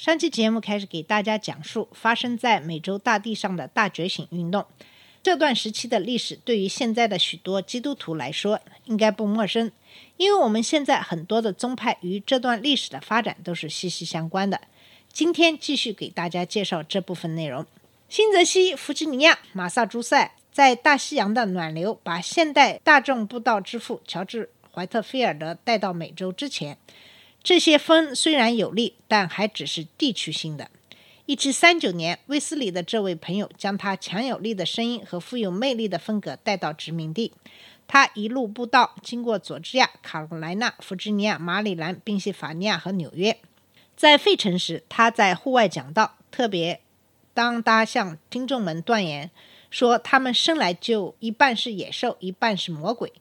上期节目开始给大家讲述发生在美洲大地上的大觉醒运动。这段时期的历史对于现在的许多基督徒来说应该不陌生，因为我们现在很多的宗派与这段历史的发展都是息息相关的。今天继续给大家介绍这部分内容。新泽西、弗吉尼亚、马萨诸塞在大西洋的暖流把现代大众布道之父乔治·怀特菲尔德带到美洲之前，这些风虽然有力，但还只是地区性的。一七三九年，威斯里的这位朋友将他强有力的声音和富有魅力的风格带到殖民地。他一路布道，经过佐治亚、卡罗来纳、弗吉尼亚、马里兰、宾夕法尼亚和纽约。在费城时，他在户外讲道，特别当他向听众们断言说他们生来就一半是野兽，一半是魔鬼。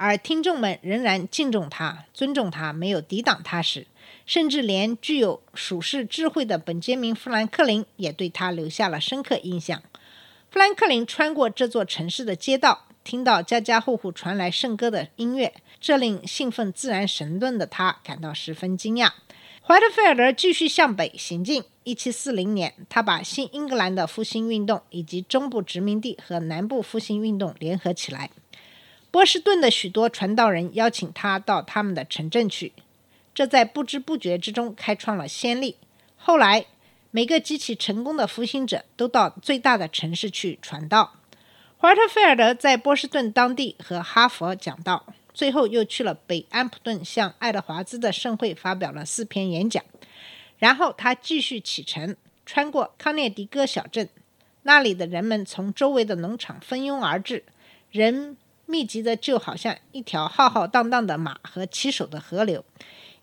而听众们仍然敬重他、尊重他，没有抵挡他时，甚至连具有属世智慧的本杰明·富兰克林也对他留下了深刻印象。富兰克林穿过这座城市的街道，听到家家户户传来圣歌的音乐，这令兴奋自然神论的他感到十分惊讶。怀特菲尔德继续向北行进。1740年，他把新英格兰的复兴运动以及中部殖民地和南部复兴运动联合起来。波士顿的许多传道人邀请他到他们的城镇去，这在不知不觉之中开创了先例。后来，每个极其成功的复兴者都到最大的城市去传道。怀特菲尔德在波士顿当地和哈佛讲道，最后又去了北安普顿，向爱德华兹的盛会发表了四篇演讲。然后他继续启程，穿过康涅狄格小镇，那里的人们从周围的农场蜂拥而至，人密集的就好像一条浩浩荡荡的马和骑手的河流。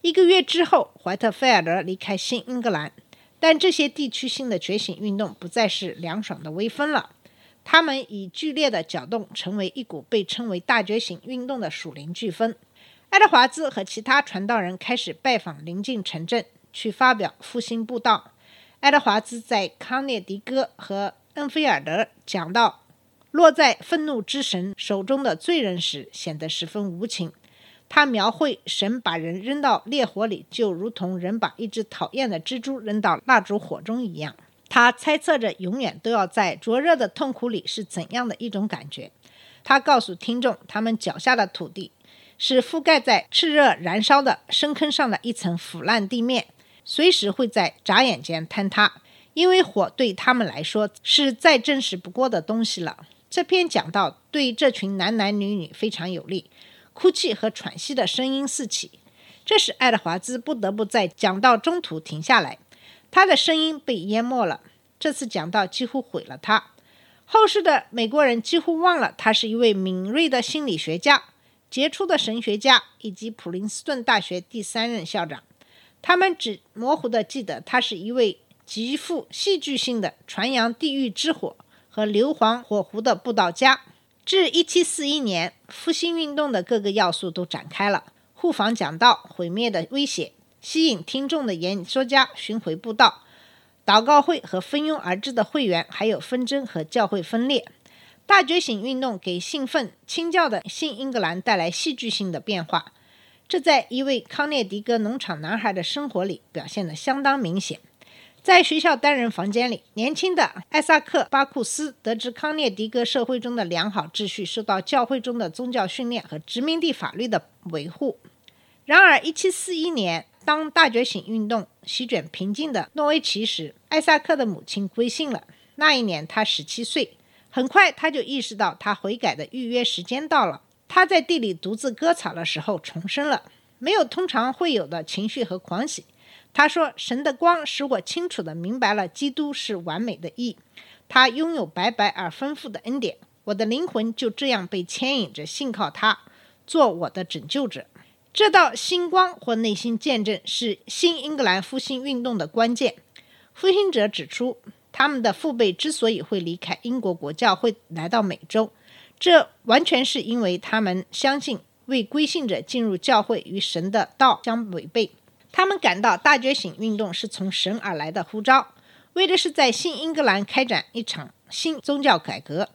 一个月之后，怀特菲尔德离开新英格兰，但这些地区性的觉醒运动不再是凉爽的微风了，它们以剧烈的搅动成为一股被称为大觉醒运动的属灵飓风。爱德华兹和其他传道人开始拜访邻近城镇，去发表复兴布道。爱德华兹在康涅狄格和恩菲尔德讲到落在愤怒之神手中的罪人时，显得十分无情。他描绘神把人扔到烈火里，就如同人把一只讨厌的蜘蛛扔到蜡烛火中一样。他猜测着永远都要在灼热的痛苦里是怎样的一种感觉。他告诉听众，他们脚下的土地是覆盖在炽热燃烧的深坑上的一层腐烂地面，随时会在眨眼间坍塌。因为火对他们来说是再真实不过的东西了。这篇讲道对这群男男女女非常有利，哭泣和喘息的声音四起，这使爱德华兹不得不在讲道中途停下来，他的声音被淹没了。这次讲道几乎毁了他。后世的美国人几乎忘了他是一位敏锐的心理学家、杰出的神学家以及普林斯顿大学第三任校长。他们只模糊地记得他是一位极富戏剧性的传扬地狱之火和硫磺火狐的布道家。至1741年，复兴运动的各个要素都展开了：护防讲道、毁灭的威胁、吸引听众的演说家、巡回布道、祷告会和蜂拥而至的会员，还有纷争和教会分裂。大觉醒运动给兴奋清教的新英格兰带来戏剧性的变化，这在一位康涅狄格农场男孩的生活里表现得相当明显。在学校单人房间里，年轻的艾萨克·巴库斯得知康涅狄格社会中的良好秩序受到教会中的宗教训练和殖民地法律的维护。然而，1741年，当大觉醒运动席卷平静的诺维奇时，艾萨克的母亲归信了。那一年他17岁。很快，他就意识到他悔改的预约时间到了。他在地里独自割草的时候重生了，没有通常会有的情绪和狂喜。他说：“神的光使我清楚地明白了，基督是完美的义，他拥有白白而丰富的恩典。我的灵魂就这样被牵引着，信靠他，做我的拯救者。”这道星光或内心见证是新英格兰复兴运动的关键。复兴者指出，他们的父辈之所以会离开英国国教会来到美洲，这完全是因为他们相信为归信者进入教会与神的道相违背。他们感到大觉醒运动是从神而来的呼召，为的是在新英格兰开展一场新宗教改革。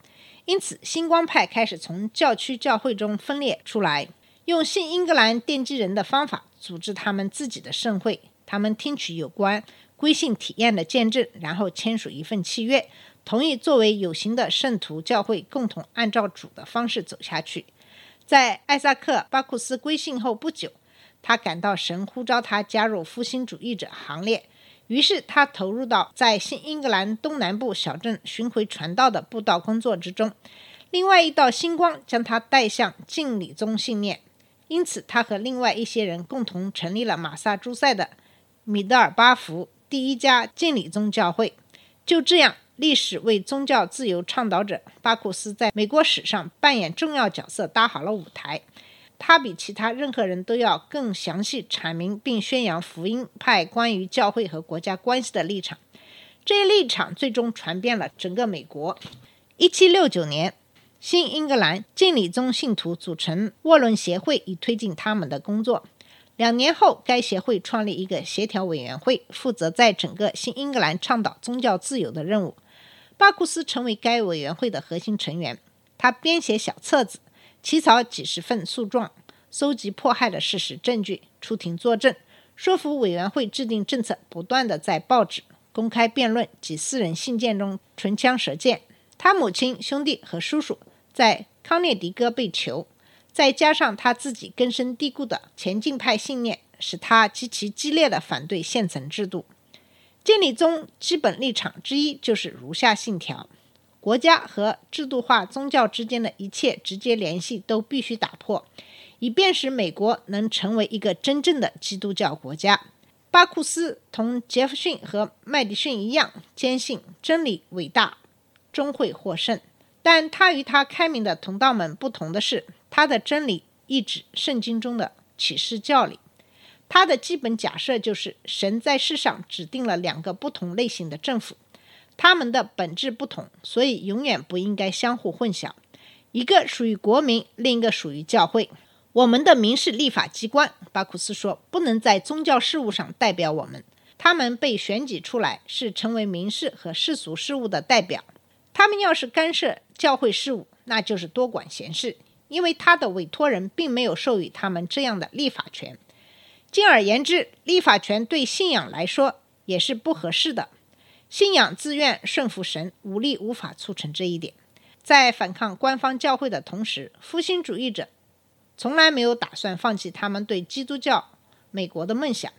因此，星光派开始从教区教会中分裂出来，用新英格兰奠基人的方法组织他们自己的盛会。他们听取有关归信体验的见证，然后签署一份契约，同意作为有形的圣徒教会共同按照主的方式走下去。在艾萨克·巴库斯归信后不久，他感到神呼召他加入复兴主义者行列，于是他投入到在新英格兰东南部小镇巡回传道的布道工作之中。另外一道星光将他带向敬礼宗信念，因此他和另外一些人共同成立了马萨诸塞的。米德尔巴福第一家敬礼宗教会，就这样，历史为宗教自由倡导者巴库斯在美国史上扮演重要角色搭好了舞台。他比其他任何人都要更详细阐明并宣扬福音派关于教会和国家关系的立场。这一立场最终传遍了整个美国。一七六九年，新英格兰敬礼宗信徒组成沃伦协会，以推进他们的工作。两年后，该协会创立一个协调委员会，负责在整个新英格兰倡导宗教自由的任务。巴库斯成为该委员会的核心成员。他编写小册子，起草几十份诉状，搜集迫害的事实证据，出庭作证，说服委员会制定政策，不断的在报纸、公开辩论及私人信件中唇枪舌剑。他母亲、兄弟和叔叔在康涅狄格被囚。再加上他自己根深蒂固的前进派信念，使他极其激烈的反对现存制度。建立宗基本立场之一就是如下信条：国家和制度化宗教之间的一切直接联系都必须打破，以便使美国能成为一个真正的基督教国家。巴库斯同杰弗逊和麦迪逊一样，坚信真理伟大，终会获胜。但他与他开明的同道们不同的是。他的真理意指圣经中的启示教理。他的基本假设就是，神在世上指定了两个不同类型的政府，他们的本质不同，所以永远不应该相互混淆。一个属于国民，另一个属于教会。我们的民事立法机关，巴库斯说，不能在宗教事务上代表我们。他们被选举出来，是成为民事和世俗事务的代表。他们要是干涉教会事务，那就是多管闲事。因为他的委托人并没有授予他们这样的立法权，进而言之，立法权对信仰来说也是不合适的。信仰自愿顺服神，武力无法促成这一点。在反抗官方教会的同时，复兴主义者从来没有打算放弃他们对基督教美国的梦想。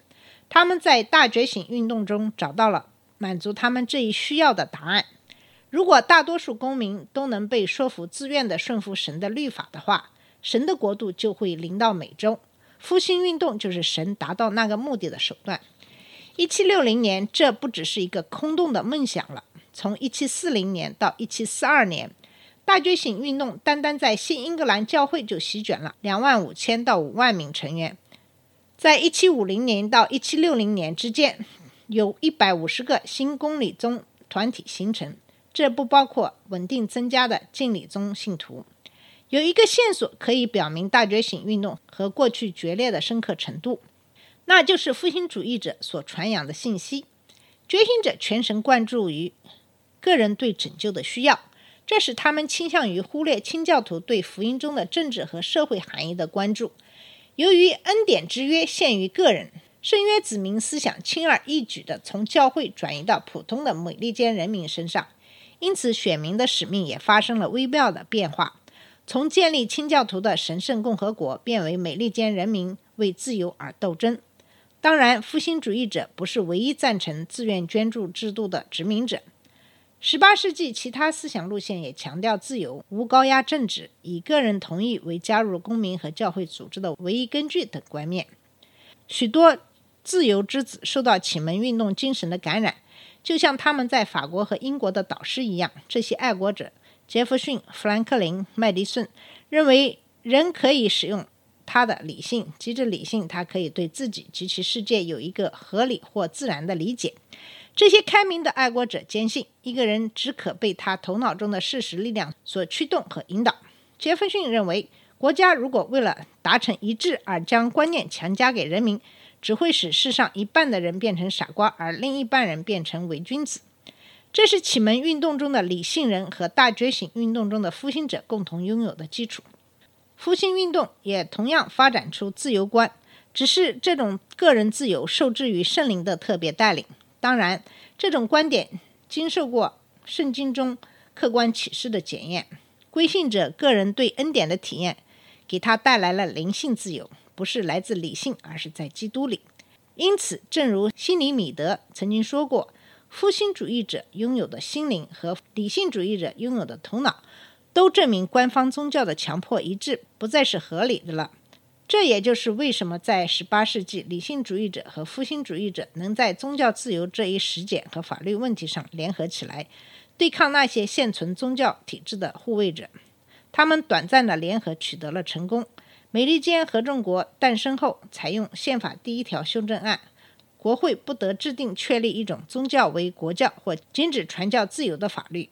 他们在大觉醒运动中找到了满足他们这一需要的答案。如果大多数公民都能被说服自愿地顺服神的律法的话，神的国度就会临到美洲。复兴运动就是神达到那个目的的手段。一七六零年，这不只是一个空洞的梦想了。从一七四零年到一七四二年，大觉醒运动单单在新英格兰教会就席卷了两万五千到五万名成员。在一七五零年到一七六零年之间，有一百五十个新公理宗团体形成。这不包括稳定增加的敬礼宗信徒。有一个线索可以表明大觉醒运动和过去决裂的深刻程度，那就是复兴主义者所传扬的信息。觉醒者全神贯注于个人对拯救的需要，这使他们倾向于忽略清教徒对福音中的政治和社会含义的关注。由于恩典之约限于个人，圣约子民思想轻而易举地从教会转移到普通的美利坚人民身上。因此，选民的使命也发生了微妙的变化，从建立清教徒的神圣共和国，变为美利坚人民为自由而斗争。当然，复兴主义者不是唯一赞成自愿捐助制度的殖民者。18世纪，其他思想路线也强调自由、无高压政治、以个人同意为加入公民和教会组织的唯一根据等观念。许多自由之子受到启蒙运动精神的感染。就像他们在法国和英国的导师一样，这些爱国者杰弗逊、富兰克林、麦迪逊认为，人可以使用他的理性，即着理性，他可以对自己及其世界有一个合理或自然的理解。这些开明的爱国者坚信，一个人只可被他头脑中的事实力量所驱动和引导。杰弗逊认为，国家如果为了达成一致而将观念强加给人民，只会使世上一半的人变成傻瓜，而另一半人变成伪君子。这是启蒙运动中的理性人和大觉醒运动中的复兴者共同拥有的基础。复兴运动也同样发展出自由观，只是这种个人自由受制于圣灵的特别带领。当然，这种观点经受过圣经中客观启示的检验。归信者个人对恩典的体验，给他带来了灵性自由，不是来自理性，而是在基督里。因此，正如西里米德曾经说过，复兴主义者拥有的心灵和理性主义者拥有的头脑，都证明官方宗教的强迫一致不再是合理的了。这也就是为什么在18世纪，理性主义者和复兴主义者能在宗教自由这一实践和法律问题上联合起来，对抗那些现存宗教体制的护卫者。他们短暂的联合取得了成功。美利坚合众国诞生后，采用宪法第一条修正案，国会不得制定确立一种宗教为国教或禁止传教自由的法律。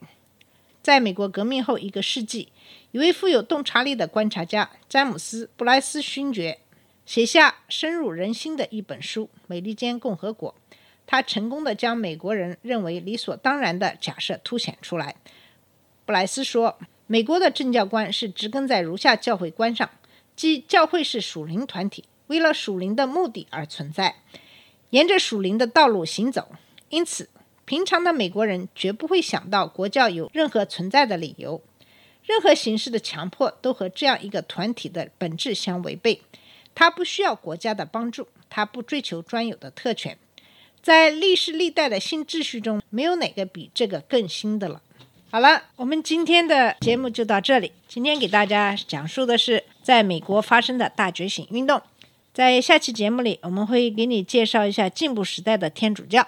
在美国革命后一个世纪。一位富有洞察力的观察家詹姆斯·布莱斯勋爵写下深入人心的一本书《美利坚共和国》。他成功的将美国人认为理所当然的假设凸显出来。布莱斯说：“美国的政教观是植根在如下教会观上，即教会是属灵团体，为了属灵的目的而存在，沿着属灵的道路行走。因此，平常的美国人绝不会想到国教有任何存在的理由。”任何形式的强迫都和这样一个团体的本质相违背。他不需要国家的帮助，他不追求专有的特权。在历史历代的新秩序中，没有哪个比这个更新的了。好了，我们今天的节目就到这里。今天给大家讲述的是在美国发生的大觉醒运动。在下期节目里，我们会给你介绍一下进步时代的天主教。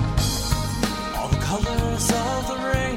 colors of the rain.